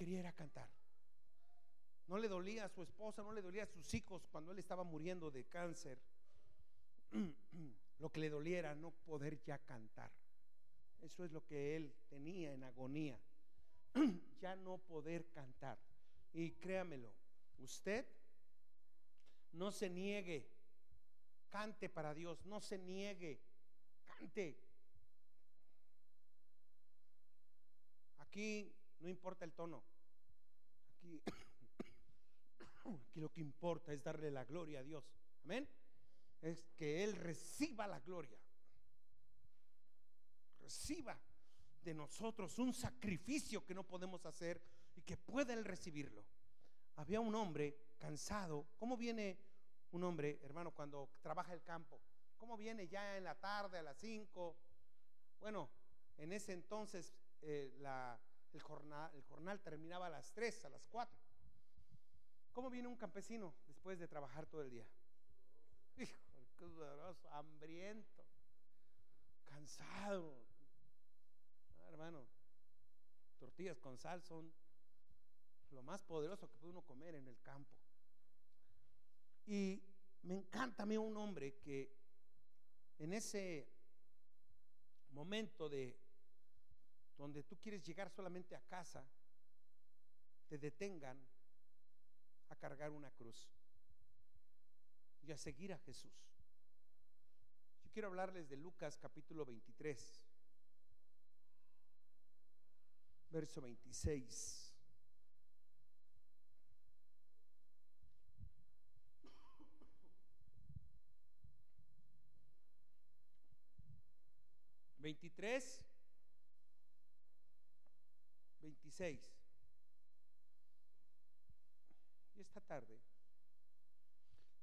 quería era cantar. No le dolía a su esposa, no le dolía a sus hijos cuando él estaba muriendo de cáncer. Lo que le doliera no poder ya cantar. Eso es lo que él tenía en agonía. Ya no poder cantar. Y créamelo, usted no se niegue, cante para Dios, no se niegue, cante. Aquí no importa el tono. Aquí, lo que importa es darle la gloria a Dios. Amén. Es que Él reciba la gloria. Reciba de nosotros un sacrificio que no podemos hacer y que pueda Él recibirlo. Había un hombre cansado. ¿Cómo viene un hombre, hermano, cuando trabaja el campo? ¿Cómo viene ya en la tarde a las 5? Bueno, en ese entonces eh, la, el, jornal, el jornal terminaba a las 3, a las 4. ¿Cómo viene un campesino después de trabajar todo el día? Hijo, qué hambriento, cansado. Ah, hermano, tortillas con sal son lo más poderoso que puede uno comer en el campo. Y me encanta a mí un hombre que en ese momento de donde tú quieres llegar solamente a casa, te detengan a cargar una cruz y a seguir a Jesús. Yo quiero hablarles de Lucas capítulo 23, verso 26. Veintitrés, Y esta tarde,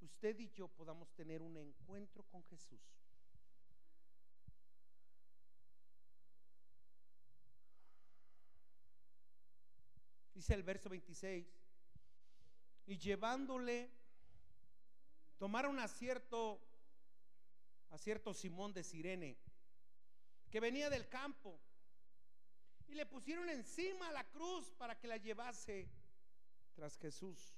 usted y yo podamos tener un encuentro con Jesús. Dice el verso 26, y llevándole, tomaron a cierto, a cierto Simón de Sirene, que venía del campo, y le pusieron encima la cruz para que la llevase tras Jesús.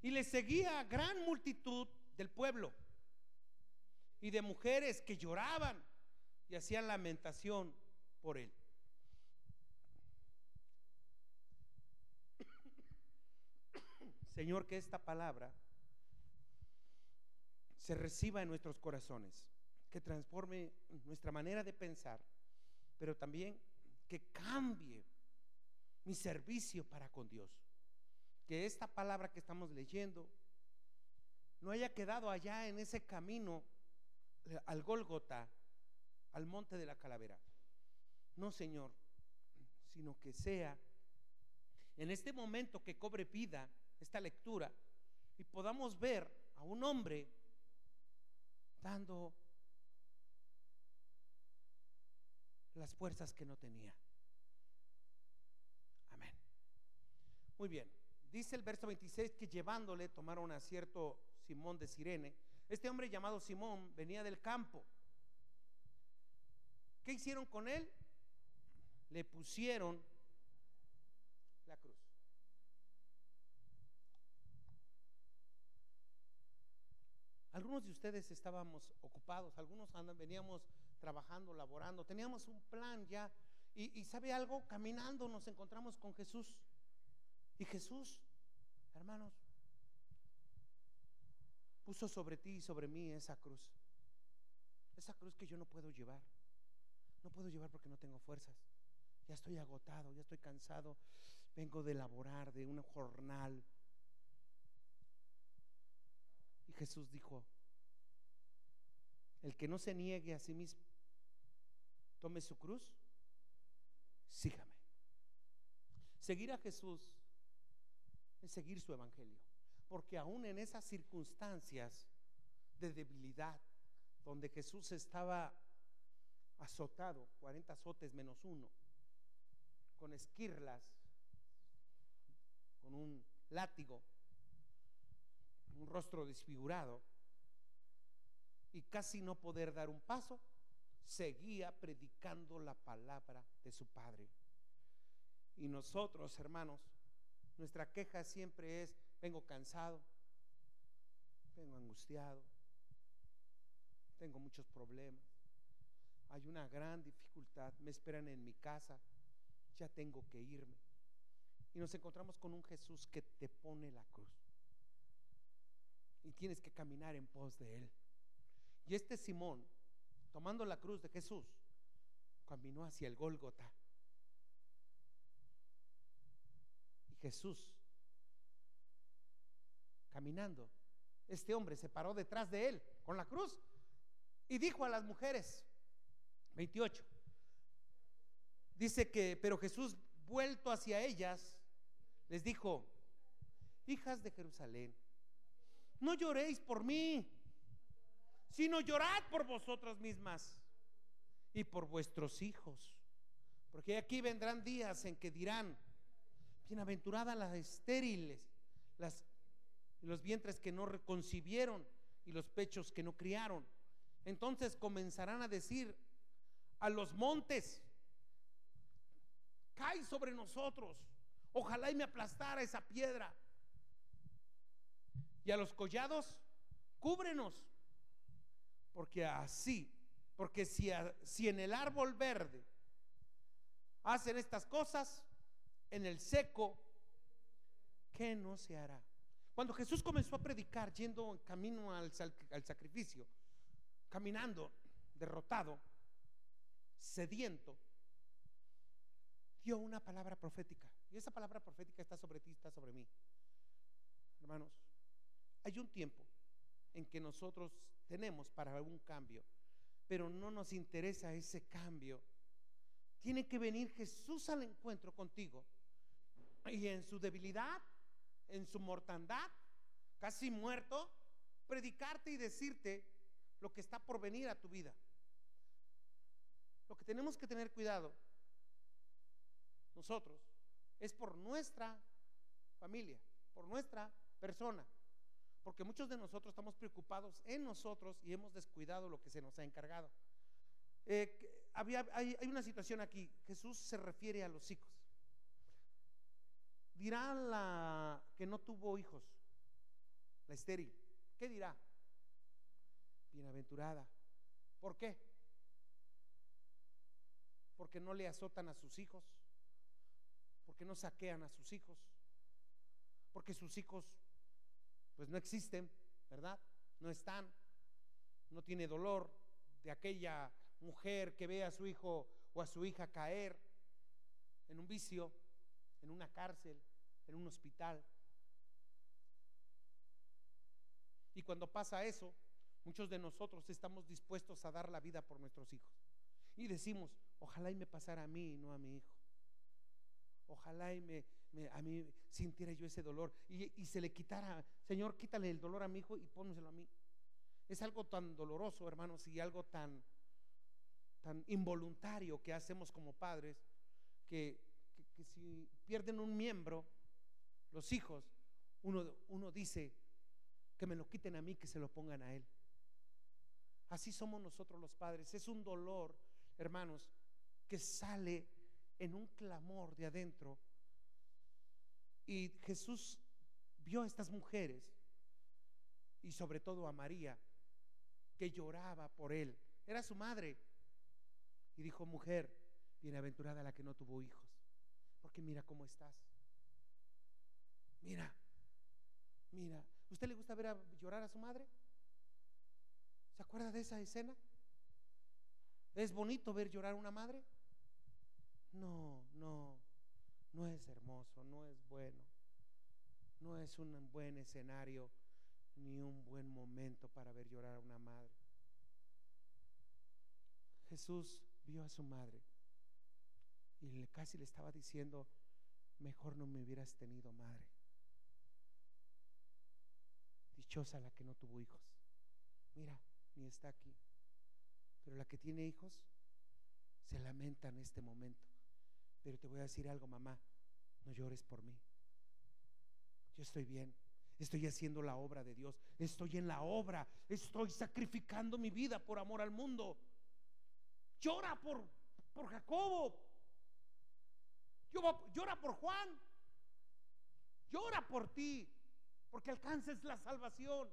Y le seguía gran multitud del pueblo y de mujeres que lloraban y hacían lamentación por él. Señor, que esta palabra se reciba en nuestros corazones, que transforme nuestra manera de pensar, pero también que cambie mi servicio para con Dios. Que esta palabra que estamos leyendo no haya quedado allá en ese camino eh, al Gólgota, al monte de la calavera. No, Señor, sino que sea en este momento que cobre vida esta lectura y podamos ver a un hombre dando las fuerzas que no tenía. Amén. Muy bien. Dice el verso 26 que llevándole tomaron a cierto Simón de Sirene. Este hombre llamado Simón venía del campo. ¿Qué hicieron con él? Le pusieron la cruz. Algunos de ustedes estábamos ocupados, algunos veníamos trabajando, laborando, teníamos un plan ya. Y, sabe algo, caminando nos encontramos con Jesús. Y Jesús, hermanos, puso sobre ti y sobre mí esa cruz. Esa cruz que yo no puedo llevar. No puedo llevar porque no tengo fuerzas ya estoy agotado, ya estoy cansado, vengo de laborar, de un jornal. Y Jesús dijo, el que no se niegue a sí mismo, tome su cruz, sígame. Seguir a Jesús es seguir su evangelio, porque aún en esas circunstancias de debilidad, donde Jesús estaba azotado, 40 azotes menos uno, con esquirlas, con un látigo, un rostro desfigurado, y casi no poder dar un paso, seguía predicando la palabra de su Padre. Y nosotros, hermanos, nuestra queja siempre es, vengo cansado, vengo angustiado, tengo muchos problemas, hay una gran dificultad, me esperan en mi casa, ya tengo que irme. Y nos encontramos con un Jesús que te pone la cruz. Y tienes que caminar en pos de Él. Y este Simón, tomando la cruz de Jesús, caminó hacia el Gólgota. Y Jesús, caminando, este hombre se paró detrás de él con la cruz y dijo a las mujeres, 28, dice que, pero Jesús vuelto hacia ellas, les dijo, hijas de Jerusalén, no lloréis por mí, sino llorad por vosotras mismas y por vuestros hijos. Porque aquí vendrán días en que dirán, bienaventuradas las estériles, las, los vientres que no reconcibieron y los pechos que no criaron. Entonces comenzarán a decir a los montes, cae sobre nosotros, ojalá y me aplastara esa piedra. Y a los collados, cúbrenos, porque así porque si, si en el árbol verde hacen estas cosas, en el seco, ¿qué no se hará? Cuando Jesús comenzó a predicar yendo en camino al, al sacrificio, caminando, derrotado, sediento, dio una palabra profética. Y esa palabra profética está sobre ti, está sobre mí. Hermanos, hay un tiempo en que nosotros tenemos para un cambio pero no nos interesa ese cambio. Tiene que venir Jesús al encuentro contigo y en su debilidad, en su mortandad, casi muerto, predicarte y decirte lo que está por venir a tu vida. Lo que tenemos que tener cuidado nosotros es por nuestra familia, por nuestra persona. Porque muchos de nosotros estamos preocupados en nosotros y hemos descuidado lo que se nos ha encargado. Eh, había, hay, una situación aquí. Jesús se refiere a los hijos. Dirá la que no tuvo hijos, la estéril. ¿Qué dirá? Bienaventurada. ¿Por qué? Porque no le azotan a sus hijos, porque no saquean a sus hijos, porque sus hijos pues no existen, ¿verdad? No están. No tiene dolor de aquella mujer que ve a su hijo o a su hija caer en un vicio, en una cárcel, en un hospital. Y cuando pasa eso, muchos de nosotros estamos dispuestos a dar la vida por nuestros hijos. Y decimos, ojalá y me pasara a mí y no a mi hijo. Ojalá y me, a mí sintiera yo ese dolor y, se le quitara, Señor, quítale el dolor a mi hijo y pónselo a mí. Es algo tan doloroso, hermanos, y algo tan, tan involuntario que hacemos como padres, que, si pierden un miembro, los hijos, uno, uno dice, que me lo quiten a mí, que se lo pongan a él. Así somos nosotros los padres. Es un dolor, hermanos, que sale en un clamor de adentro y Jesús vio a estas mujeres y sobre todo a María que lloraba por él. Era su madre. Y dijo, mujer, bienaventurada la que no tuvo hijos. Porque mira cómo estás. Mira, mira. ¿Usted le gusta ver a llorar a su madre? ¿Se acuerda de esa escena? ¿Es bonito ver llorar a una madre? No, no no es hermoso, no es bueno, no es un buen escenario ni un buen momento para ver llorar a una madre. Jesús vio a su madre y casi le estaba diciendo, mejor no me hubieras tenido madre. Dichosa la que no tuvo hijos. Mira, ni está aquí. Pero la que tiene hijos se lamenta en este momento. Pero te voy a decir algo, mamá, no llores por mí. Yo estoy bien. Estoy haciendo la obra de Dios. Estoy en la obra. Estoy sacrificando mi vida por amor al mundo. Llora por, por Jacobo. llora por Juan. Llora por ti, porque alcances la salvación.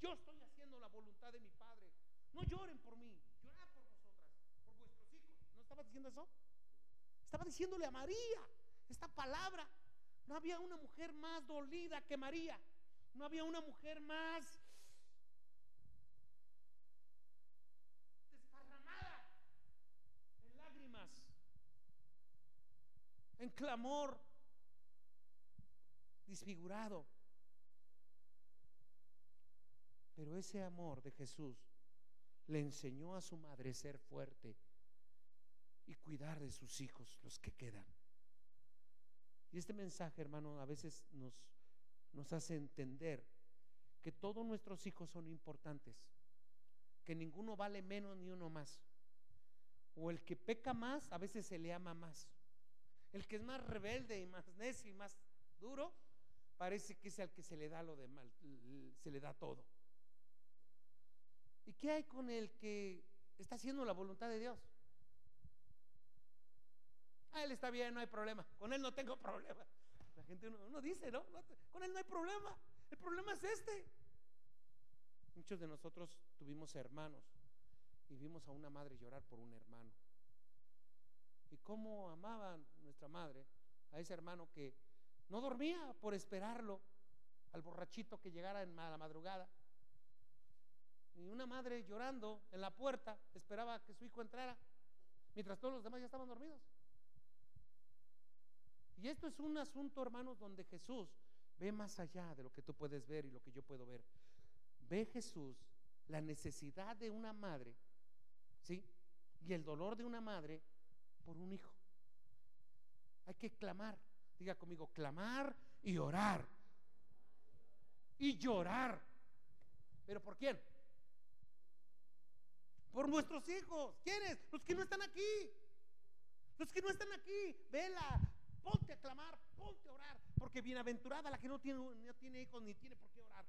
Yo estoy haciendo la voluntad de mi Padre. No lloren por mí, llorad por vosotras, por vuestros hijos. ¿No estaba diciendo eso? Estaba diciéndole a María esta palabra. No había una mujer más dolida que María. No había una mujer más desparramada en lágrimas, en clamor, disfigurado. Pero ese amor de Jesús le enseñó a su madre ser fuerte y cuidar de sus hijos, los que quedan. Y este mensaje, hermano, a veces nos, hace entender que todos nuestros hijos son importantes, que ninguno vale menos ni uno más. O el que peca más, a veces se le ama más. El que es más rebelde y más necio y más duro, parece que es al que se le da lo de mal, se le da todo. ¿Y qué hay con el que está haciendo la voluntad de Dios? Ah, él está bien, no hay problema. Con él no tengo problema. La gente uno, dice, ¿no? Con él no hay problema. El problema es este. Muchos de nosotros tuvimos hermanos y vimos a una madre llorar por un hermano. Y cómo amaban nuestra madre a ese hermano que no dormía por esperarlo al borrachito que llegara en la madrugada. Y una madre llorando en la puerta esperaba que su hijo entrara, mientras todos los demás ya estaban dormidos. Y esto es un asunto, hermanos, donde Jesús ve más allá de lo que tú puedes ver y lo que yo puedo ver. Ve Jesús la necesidad de una madre, ¿sí? Y el dolor de una madre por un hijo. Hay que clamar, diga conmigo, clamar y orar. Y llorar. ¿Pero por quién? por nuestros hijos. ¿Quiénes? Los que no están aquí. Los que no están aquí. Vela, ponte a clamar, ponte a orar. Porque bienaventurada la que no tiene, no tiene hijos ni tiene por qué orar.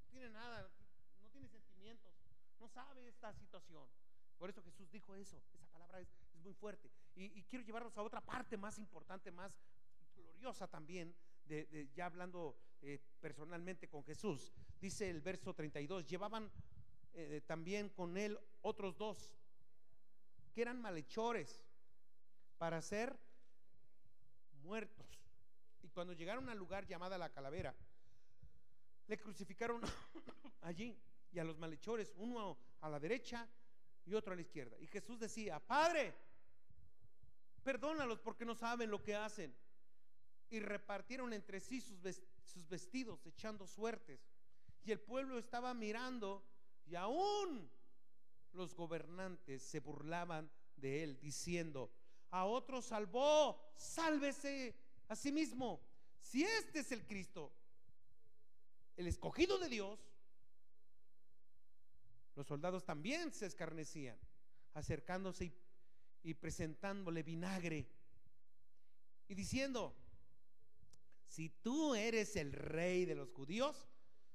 No tiene nada, no tiene sentimientos, no sabe esta situación. Por eso Jesús dijo eso. Esa palabra es, muy fuerte. Y, quiero llevarnos a otra parte más importante, más gloriosa también, de, ya hablando eh, personalmente con Jesús. Dice el verso 32, llevaban eh, también con él otros dos que eran malhechores para ser muertos. Y cuando llegaron al lugar llamada la calavera, le crucificaron allí y a los malhechores, uno a la derecha y otro a la izquierda. Y Jesús decía, Padre, perdónalos porque no saben lo que hacen. Y repartieron entre sí sus, vestidos, echando suertes. Y el pueblo estaba mirando y aún los gobernantes se burlaban de él, diciendo, a otro salvó, sálvese a sí mismo. Si este es el Cristo, el escogido de Dios, los soldados también se escarnecían, acercándose y presentándole vinagre y diciendo, si tú eres el rey de los judíos,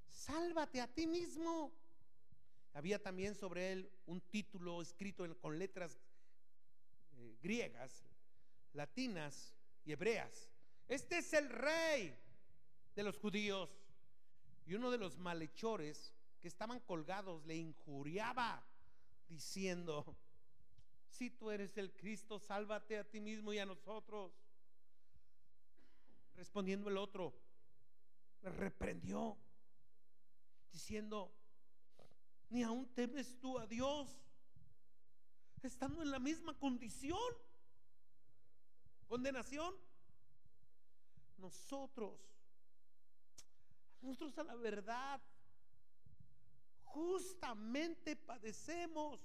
sálvate a ti mismo. Había también sobre él un título escrito con letras eh, griegas, latinas y hebreas. Este es el rey de los judíos. Y uno de los malhechores que estaban colgados le injuriaba diciendo, si tú eres el Cristo, sálvate a ti mismo y a nosotros. Respondiendo el otro, le reprendió, diciendo, ni aún temes tú a Dios, estando en la misma condición, condenación. Nosotros, nosotros a la verdad, justamente padecemos,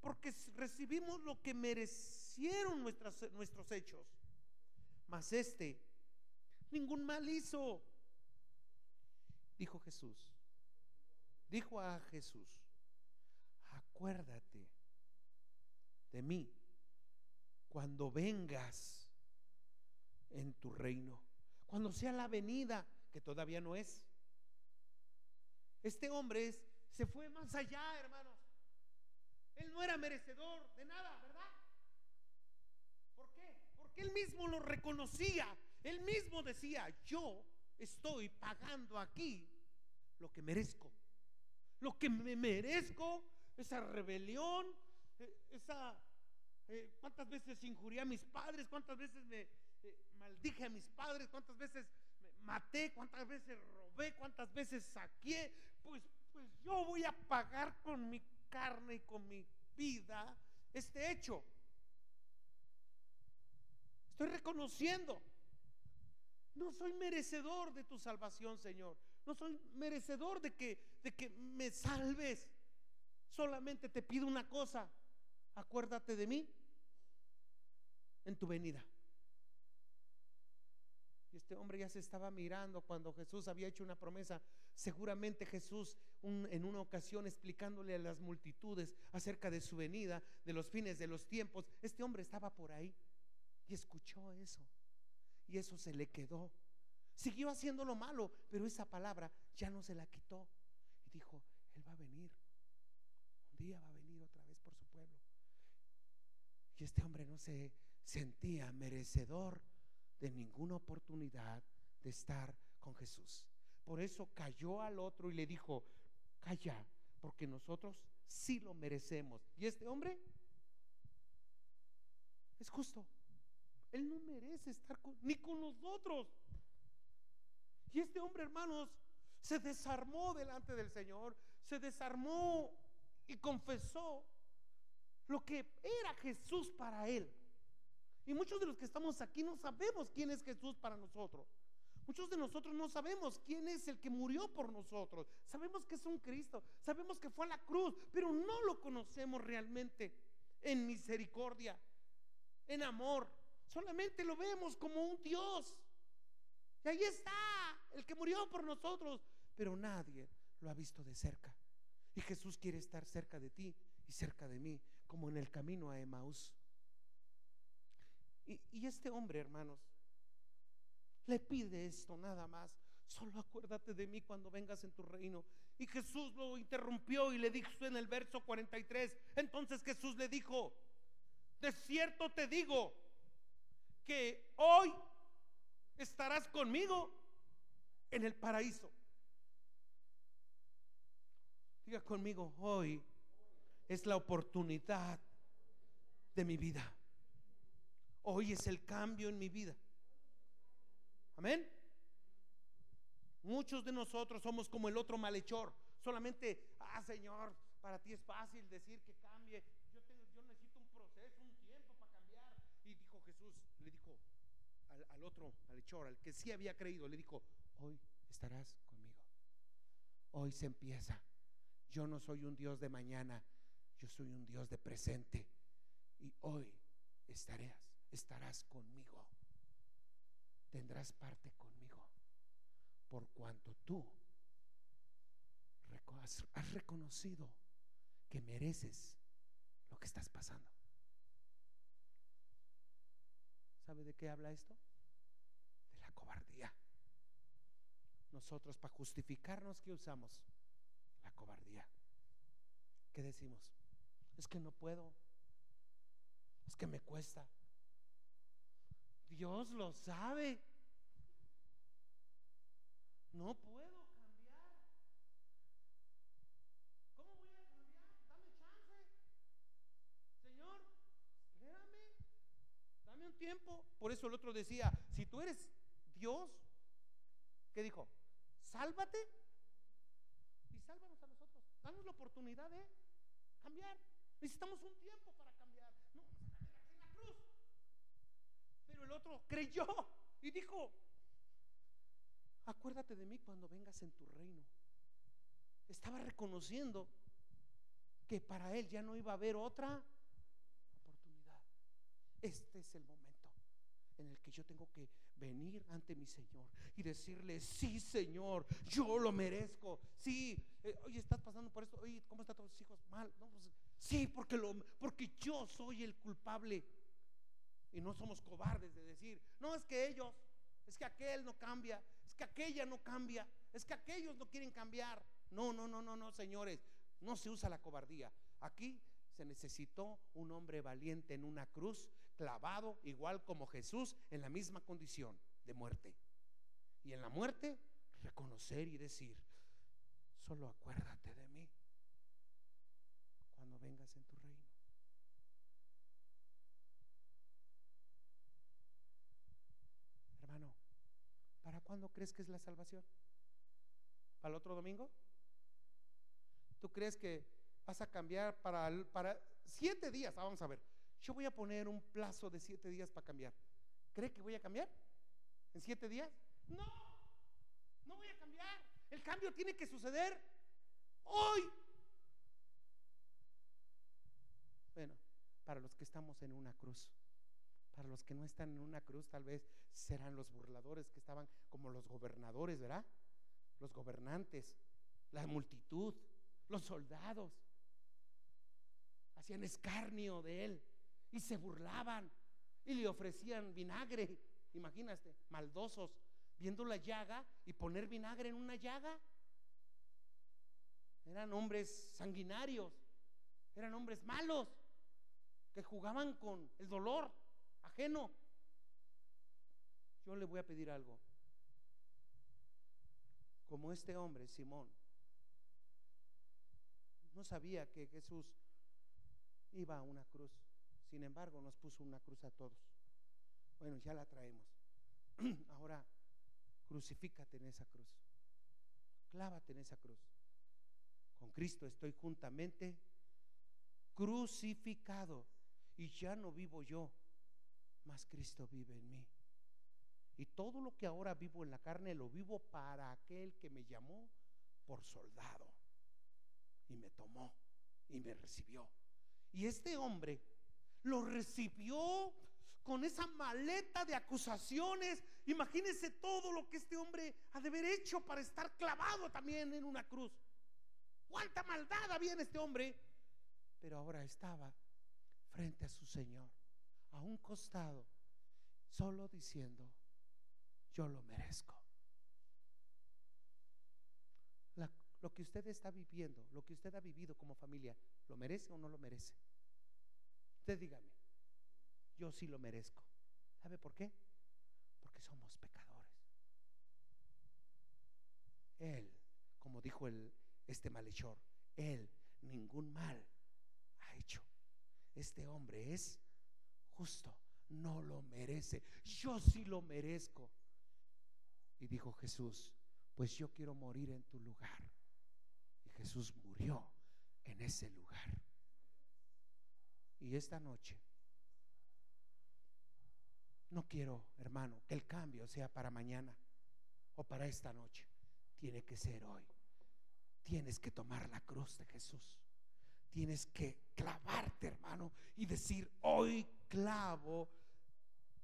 porque recibimos lo que merecieron nuestros hechos. Mas este, ningún mal hizo, dijo Jesús dijo a Jesús, acuérdate de mí cuando vengas en tu reino, cuando sea la venida, que todavía no es. Este hombre se fue más allá, hermanos. Él no era merecedor de nada, ¿verdad? mismo lo reconocía, él mismo decía, yo estoy pagando aquí lo que merezco. Lo que me merezco, esa rebelión, eh, esa... Eh, ¿Cuántas veces injurié a mis padres? ¿Cuántas veces me eh, maldije a mis padres? ¿Cuántas veces me maté? ¿Cuántas veces robé? ¿Cuántas veces saqué? Pues, pues yo voy a pagar con mi carne y con mi vida este hecho. Estoy reconociendo. No soy merecedor de tu salvación, Señor. No soy merecedor de que, de que me salves. Solamente te pido una cosa. Acuérdate de mí en tu venida. Y este hombre ya se estaba mirando cuando Jesús había hecho una promesa. Seguramente Jesús en una ocasión explicándole a las multitudes acerca de su venida, de los fines de los tiempos. Este hombre estaba por ahí y escuchó eso. Y eso se le quedó. Siguió haciendo lo malo, pero esa palabra ya no se la quitó. Y dijo, Él va a venir. Un día va a venir otra vez por su pueblo. Y este hombre no se sentía merecedor de ninguna oportunidad de estar con Jesús. Por eso cayó al otro y le dijo, calla, porque nosotros sí lo merecemos. Y este hombre es justo. Él no merece estar ni con nosotros. Y este hombre, hermanos, se desarmó delante del Señor, se desarmó y confesó lo que era Jesús para él. Y muchos de los que estamos aquí no sabemos quién es Jesús para nosotros. Muchos de nosotros no sabemos quién es el que murió por nosotros. Sabemos que es un Cristo, sabemos que fue a la cruz, pero no lo conocemos realmente en misericordia, en amor. Solamente lo vemos como un Dios. Y ahí está, el que murió por nosotros. Pero nadie lo ha visto de cerca. Y Jesús quiere estar cerca de ti y cerca de mí, como en el camino a Emaús. Y, y este hombre, hermanos, le pide esto nada más. Solo acuérdate de mí cuando vengas en tu reino. Y Jesús lo interrumpió y le dijo en el verso 43. Entonces Jesús le dijo, de cierto te digo, que hoy estarás conmigo en el paraíso. Diga conmigo, hoy es la oportunidad de mi vida. Hoy es el cambio en mi vida. Amén. Muchos de nosotros somos como el otro malhechor. Solamente, ah Señor, para ti es fácil decir que cambie. al otro, al hechor, al que sí había creído, le dijo, hoy estarás conmigo. Hoy se empieza. Yo no soy un Dios de mañana, yo soy un Dios de presente. Y hoy estarás, estarás conmigo. Tendrás parte conmigo. Por cuanto tú has reconocido que mereces lo que estás pasando. ¿Sabe de qué habla esto? Nosotros para justificarnos, ¿qué usamos? La cobardía. ¿Qué decimos? Es que no puedo. Es que me cuesta. Dios lo sabe. No puedo cambiar. ¿Cómo voy a cambiar? Dame chance. Señor, espérame. Dame un tiempo. Por eso el otro decía, si tú eres Dios, ¿qué dijo? Sálvate y sálvanos a nosotros. Danos la oportunidad de cambiar. Necesitamos un tiempo para cambiar. No, en la cruz. Pero el otro creyó y dijo, acuérdate de mí cuando vengas en tu reino. Estaba reconociendo que para él ya no iba a haber otra oportunidad. Este es el momento en el que yo tengo que venir ante mi Señor y decirle, sí Señor, yo lo merezco. Sí, eh, oye, estás pasando por esto, oye, ¿cómo están tus hijos? Mal. No, pues, sí, porque, porque yo soy el culpable. Y no somos cobardes de decir, no es que ellos, es que aquel no cambia, es que aquella no cambia, es que aquellos no quieren cambiar. No, no, no, no, no, señores, no se usa la cobardía. Aquí se necesitó un hombre valiente en una cruz clavado igual como Jesús en la misma condición de muerte. Y en la muerte reconocer y decir, solo acuérdate de mí cuando vengas en tu reino. Hermano, ¿para cuándo crees que es la salvación? ¿Para el otro domingo? ¿Tú crees que vas a cambiar para, para siete días? Ah, vamos a ver. Yo voy a poner un plazo de siete días para cambiar. ¿Cree que voy a cambiar? ¿En siete días? No, no voy a cambiar. El cambio tiene que suceder hoy. Bueno, para los que estamos en una cruz, para los que no están en una cruz, tal vez serán los burladores que estaban como los gobernadores, ¿verdad? Los gobernantes, la multitud, los soldados. Hacían escarnio de él y se burlaban y le ofrecían vinagre. Imagínate, maldosos, viendo la llaga y poner vinagre en una llaga. Eran hombres sanguinarios, eran hombres malos que jugaban con el dolor ajeno. Yo le voy a pedir algo. Como este hombre, Simón, no sabía que Jesús iba a una cruz. Sin embargo, nos puso una cruz a todos. Bueno, ya la traemos. Ahora, crucifícate en esa cruz. Clávate en esa cruz. Con Cristo estoy juntamente crucificado. Y ya no vivo yo, mas Cristo vive en mí. Y todo lo que ahora vivo en la carne lo vivo para aquel que me llamó por soldado. Y me tomó y me recibió. Y este hombre lo recibió con esa maleta de acusaciones. Imagínense todo lo que este hombre ha de haber hecho para estar clavado también en una cruz. Cuánta maldad había en este hombre. Pero ahora estaba frente a su Señor, a un costado, solo diciendo, yo lo merezco. lo que usted está viviendo, lo que usted ha vivido como familia, ¿lo merece o no lo merece? Usted dígame, yo sí lo merezco. ¿Sabe por qué? Porque somos pecadores. Él, como dijo el, este malhechor, él ningún mal ha hecho. Este hombre es justo, no lo merece. Yo sí lo merezco. Y dijo Jesús, pues yo quiero morir en tu lugar. Y Jesús murió en ese lugar. Y esta noche, no quiero, hermano, que el cambio sea para mañana o para esta noche. Tiene que ser hoy. Tienes que tomar la cruz de Jesús. Tienes que clavarte, hermano, y decir, hoy clavo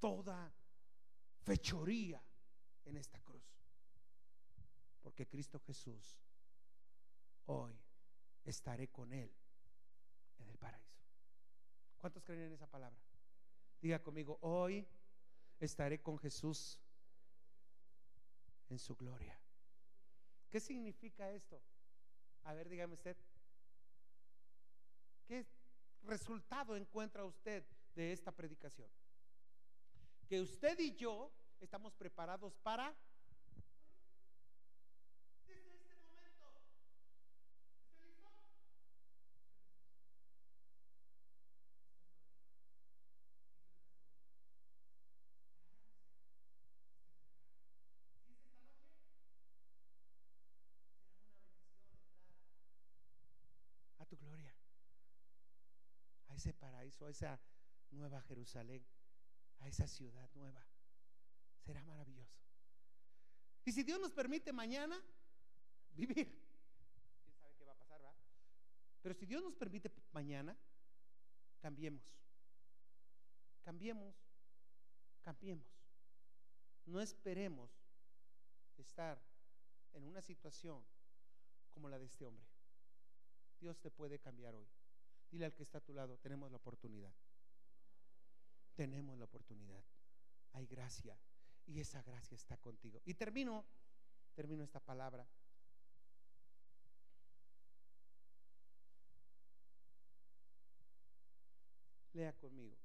toda fechoría en esta cruz. Porque Cristo Jesús, hoy estaré con Él en el paraíso. ¿Cuántos creen en esa palabra? Diga conmigo, hoy estaré con Jesús en su gloria. ¿Qué significa esto? A ver, dígame usted. ¿Qué resultado encuentra usted de esta predicación? Que usted y yo estamos preparados para ese paraíso, a esa nueva Jerusalén, a esa ciudad nueva. Será maravilloso. Y si Dios nos permite mañana vivir, quién sabe qué va a pasar. Pero si Dios nos permite mañana, cambiemos. Cambiemos. Cambiemos. No esperemos estar en una situación como la de este hombre. Dios te puede cambiar hoy. Dile al que está a tu lado, tenemos la oportunidad. Tenemos la oportunidad. Hay gracia. Y esa gracia está contigo. Y termino, termino esta palabra. Lea conmigo.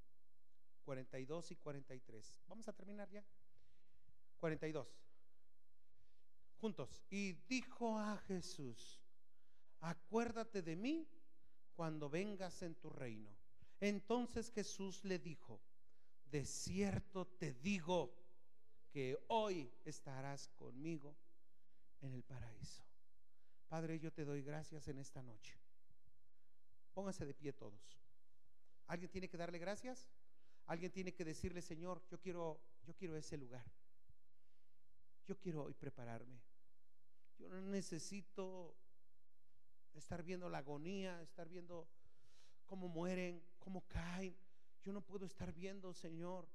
42 y 43. Vamos a terminar ya. 42. Juntos. Y dijo a Jesús, acuérdate de mí cuando vengas en tu reino. Entonces Jesús le dijo, de cierto te digo que hoy estarás conmigo en el paraíso. Padre, yo te doy gracias en esta noche. Pónganse de pie todos. ¿Alguien tiene que darle gracias? ¿Alguien tiene que decirle, Señor, yo quiero yo quiero ese lugar. Yo quiero hoy prepararme. Yo no necesito estar viendo la agonía, estar viendo cómo mueren, cómo caen. Yo no puedo estar viendo, Señor,